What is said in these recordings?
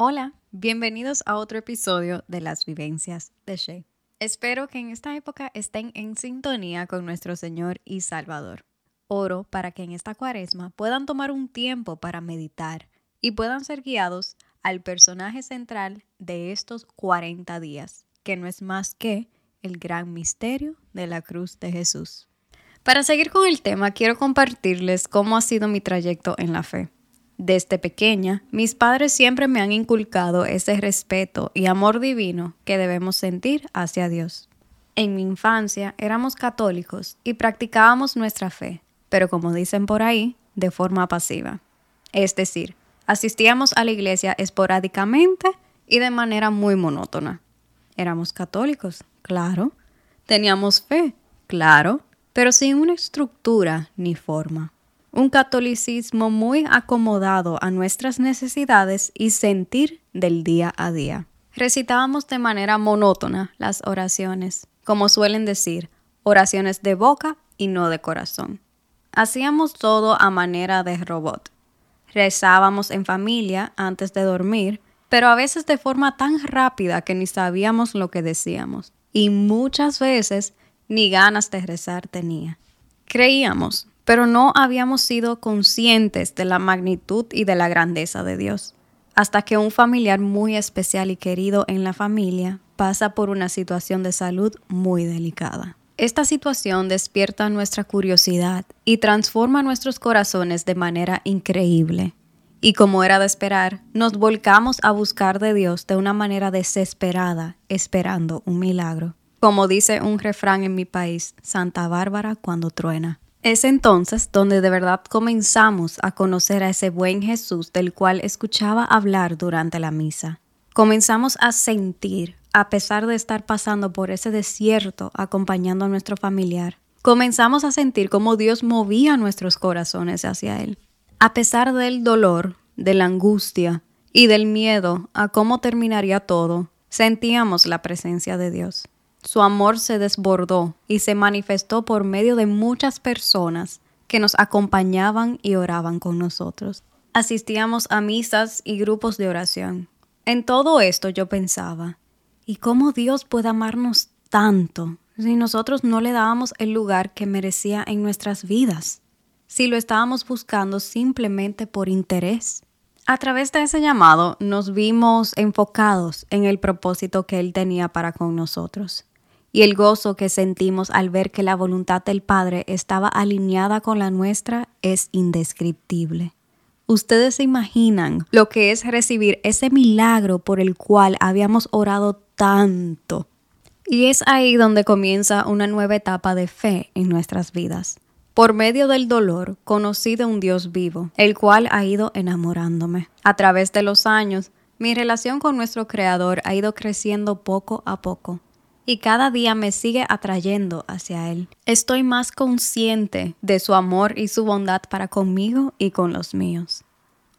Hola, bienvenidos a otro episodio de Las Vivencias de Shay. Espero que en esta época estén en sintonía con nuestro Señor y Salvador. Oro para que en esta cuaresma puedan tomar un tiempo para meditar y puedan ser guiados al personaje central de estos 40 días, que no es más que el gran misterio de la cruz de Jesús. Para seguir con el tema, quiero compartirles cómo ha sido mi trayecto en la fe. Desde pequeña, mis padres siempre me han inculcado ese respeto y amor divino que debemos sentir hacia Dios. En mi infancia éramos católicos y practicábamos nuestra fe, pero como dicen por ahí, de forma pasiva. Es decir, asistíamos a la iglesia esporádicamente y de manera muy monótona. Éramos católicos, claro. Teníamos fe, claro, pero sin una estructura ni forma un catolicismo muy acomodado a nuestras necesidades y sentir del día a día. Recitábamos de manera monótona las oraciones, como suelen decir, oraciones de boca y no de corazón. Hacíamos todo a manera de robot. Rezábamos en familia antes de dormir, pero a veces de forma tan rápida que ni sabíamos lo que decíamos. Y muchas veces ni ganas de rezar tenía. Creíamos pero no habíamos sido conscientes de la magnitud y de la grandeza de Dios, hasta que un familiar muy especial y querido en la familia pasa por una situación de salud muy delicada. Esta situación despierta nuestra curiosidad y transforma nuestros corazones de manera increíble. Y como era de esperar, nos volcamos a buscar de Dios de una manera desesperada, esperando un milagro. Como dice un refrán en mi país, Santa Bárbara cuando truena. Es entonces donde de verdad comenzamos a conocer a ese buen Jesús del cual escuchaba hablar durante la misa. Comenzamos a sentir, a pesar de estar pasando por ese desierto acompañando a nuestro familiar, comenzamos a sentir cómo Dios movía nuestros corazones hacia Él. A pesar del dolor, de la angustia y del miedo a cómo terminaría todo, sentíamos la presencia de Dios. Su amor se desbordó y se manifestó por medio de muchas personas que nos acompañaban y oraban con nosotros. Asistíamos a misas y grupos de oración. En todo esto yo pensaba, ¿y cómo Dios puede amarnos tanto si nosotros no le dábamos el lugar que merecía en nuestras vidas? Si lo estábamos buscando simplemente por interés. A través de ese llamado nos vimos enfocados en el propósito que Él tenía para con nosotros y el gozo que sentimos al ver que la voluntad del Padre estaba alineada con la nuestra es indescriptible. Ustedes se imaginan lo que es recibir ese milagro por el cual habíamos orado tanto. Y es ahí donde comienza una nueva etapa de fe en nuestras vidas. Por medio del dolor conocí de un Dios vivo, el cual ha ido enamorándome. A través de los años, mi relación con nuestro Creador ha ido creciendo poco a poco y cada día me sigue atrayendo hacia Él. Estoy más consciente de su amor y su bondad para conmigo y con los míos.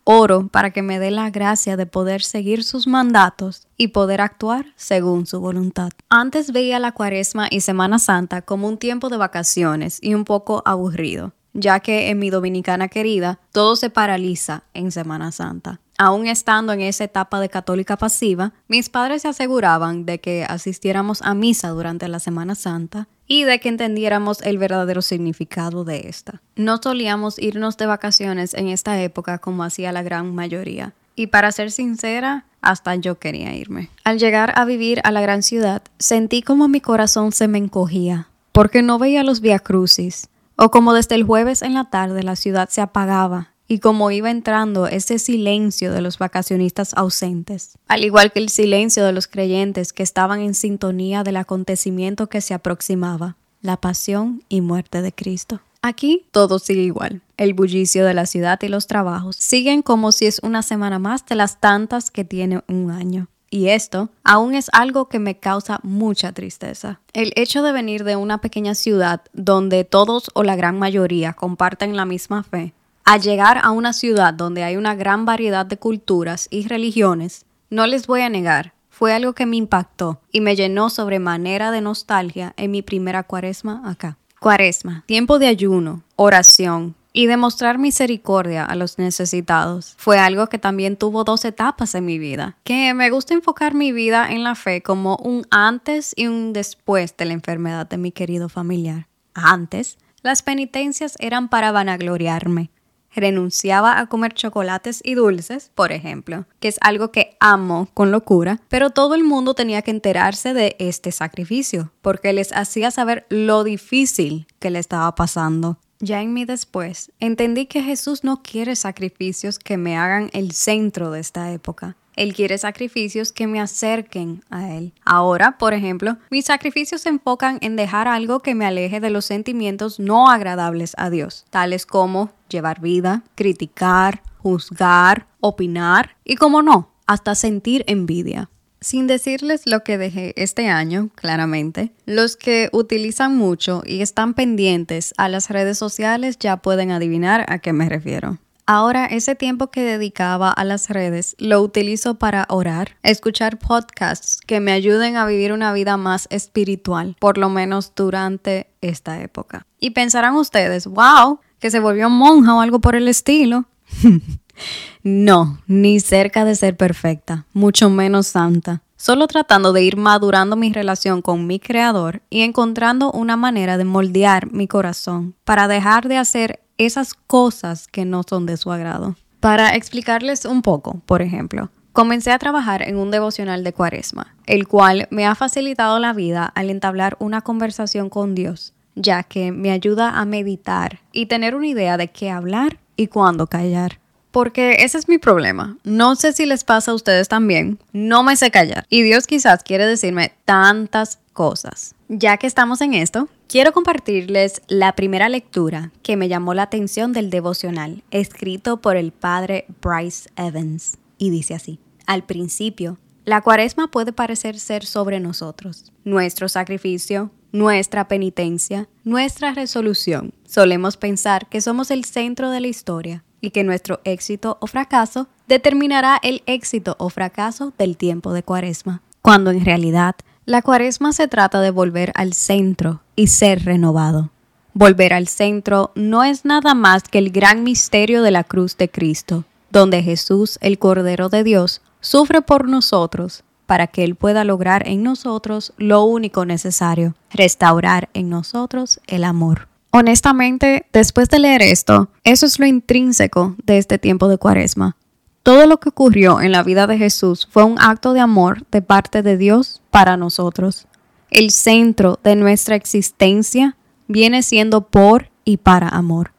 Oro para que me dé la gracia de poder seguir sus mandatos y poder actuar según su voluntad. Antes veía la cuaresma y Semana Santa como un tiempo de vacaciones y un poco aburrido, ya que en mi dominicana querida todo se paraliza en Semana Santa. Aún estando en esa etapa de católica pasiva, mis padres se aseguraban de que asistiéramos a misa durante la Semana Santa y de que entendiéramos el verdadero significado de esta. No solíamos irnos de vacaciones en esta época como hacía la gran mayoría. Y para ser sincera, hasta yo quería irme. Al llegar a vivir a la gran ciudad, sentí como mi corazón se me encogía, porque no veía los Via Crucis, o como desde el jueves en la tarde la ciudad se apagaba y como iba entrando ese silencio de los vacacionistas ausentes, al igual que el silencio de los creyentes que estaban en sintonía del acontecimiento que se aproximaba, la pasión y muerte de Cristo. Aquí todo sigue igual. El bullicio de la ciudad y los trabajos siguen como si es una semana más de las tantas que tiene un año. Y esto aún es algo que me causa mucha tristeza. El hecho de venir de una pequeña ciudad donde todos o la gran mayoría comparten la misma fe al llegar a una ciudad donde hay una gran variedad de culturas y religiones, no les voy a negar, fue algo que me impactó y me llenó sobremanera de nostalgia en mi primera cuaresma acá. Cuaresma, tiempo de ayuno, oración, y demostrar misericordia a los necesitados fue algo que también tuvo dos etapas en mi vida, que me gusta enfocar mi vida en la fe como un antes y un después de la enfermedad de mi querido familiar. Antes, las penitencias eran para vanagloriarme. Renunciaba a comer chocolates y dulces, por ejemplo, que es algo que amo con locura, pero todo el mundo tenía que enterarse de este sacrificio, porque les hacía saber lo difícil que le estaba pasando. Ya en mí después, entendí que Jesús no quiere sacrificios que me hagan el centro de esta época. Él quiere sacrificios que me acerquen a Él. Ahora, por ejemplo, mis sacrificios se enfocan en dejar algo que me aleje de los sentimientos no agradables a Dios, tales como llevar vida, criticar, juzgar, opinar y, como no, hasta sentir envidia. Sin decirles lo que dejé este año, claramente, los que utilizan mucho y están pendientes a las redes sociales ya pueden adivinar a qué me refiero. Ahora ese tiempo que dedicaba a las redes lo utilizo para orar, escuchar podcasts que me ayuden a vivir una vida más espiritual, por lo menos durante esta época. Y pensarán ustedes, wow, que se volvió monja o algo por el estilo. No, ni cerca de ser perfecta, mucho menos santa. Solo tratando de ir madurando mi relación con mi creador y encontrando una manera de moldear mi corazón para dejar de hacer esas cosas que no son de su agrado. Para explicarles un poco, por ejemplo, comencé a trabajar en un devocional de cuaresma, el cual me ha facilitado la vida al entablar una conversación con Dios, ya que me ayuda a meditar y tener una idea de qué hablar y cuándo callar. Porque ese es mi problema. No sé si les pasa a ustedes también. No me sé callar. Y Dios quizás quiere decirme tantas cosas. Ya que estamos en esto, quiero compartirles la primera lectura que me llamó la atención del devocional, escrito por el padre Bryce Evans. Y dice así, al principio, la cuaresma puede parecer ser sobre nosotros, nuestro sacrificio, nuestra penitencia, nuestra resolución. Solemos pensar que somos el centro de la historia y que nuestro éxito o fracaso determinará el éxito o fracaso del tiempo de cuaresma, cuando en realidad la cuaresma se trata de volver al centro y ser renovado. Volver al centro no es nada más que el gran misterio de la cruz de Cristo, donde Jesús, el Cordero de Dios, sufre por nosotros para que Él pueda lograr en nosotros lo único necesario, restaurar en nosotros el amor. Honestamente, después de leer esto, eso es lo intrínseco de este tiempo de cuaresma. Todo lo que ocurrió en la vida de Jesús fue un acto de amor de parte de Dios para nosotros. El centro de nuestra existencia viene siendo por y para amor.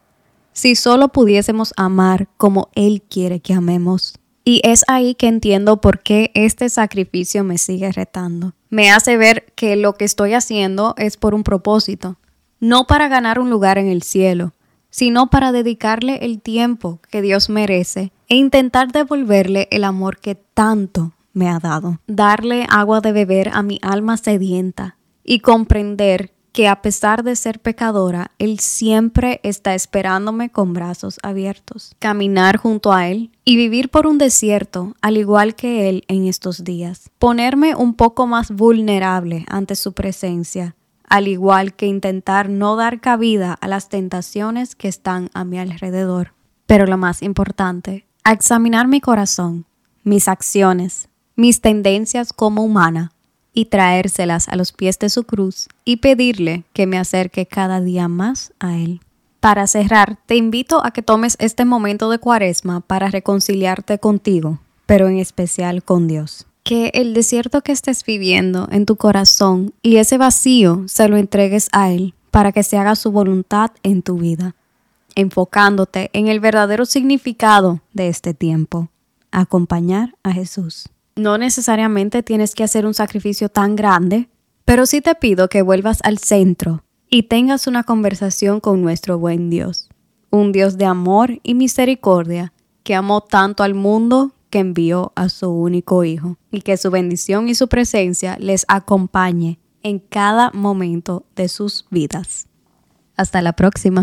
Si solo pudiésemos amar como Él quiere que amemos. Y es ahí que entiendo por qué este sacrificio me sigue retando. Me hace ver que lo que estoy haciendo es por un propósito no para ganar un lugar en el cielo, sino para dedicarle el tiempo que Dios merece e intentar devolverle el amor que tanto me ha dado, darle agua de beber a mi alma sedienta y comprender que a pesar de ser pecadora, Él siempre está esperándome con brazos abiertos, caminar junto a Él y vivir por un desierto al igual que Él en estos días, ponerme un poco más vulnerable ante su presencia al igual que intentar no dar cabida a las tentaciones que están a mi alrededor. Pero lo más importante, a examinar mi corazón, mis acciones, mis tendencias como humana y traérselas a los pies de su cruz y pedirle que me acerque cada día más a Él. Para cerrar, te invito a que tomes este momento de cuaresma para reconciliarte contigo, pero en especial con Dios que el desierto que estés viviendo en tu corazón y ese vacío se lo entregues a Él para que se haga su voluntad en tu vida, enfocándote en el verdadero significado de este tiempo, acompañar a Jesús. No necesariamente tienes que hacer un sacrificio tan grande, pero sí te pido que vuelvas al centro y tengas una conversación con nuestro buen Dios, un Dios de amor y misericordia que amó tanto al mundo que envió a su único Hijo, y que su bendición y su presencia les acompañe en cada momento de sus vidas. Hasta la próxima.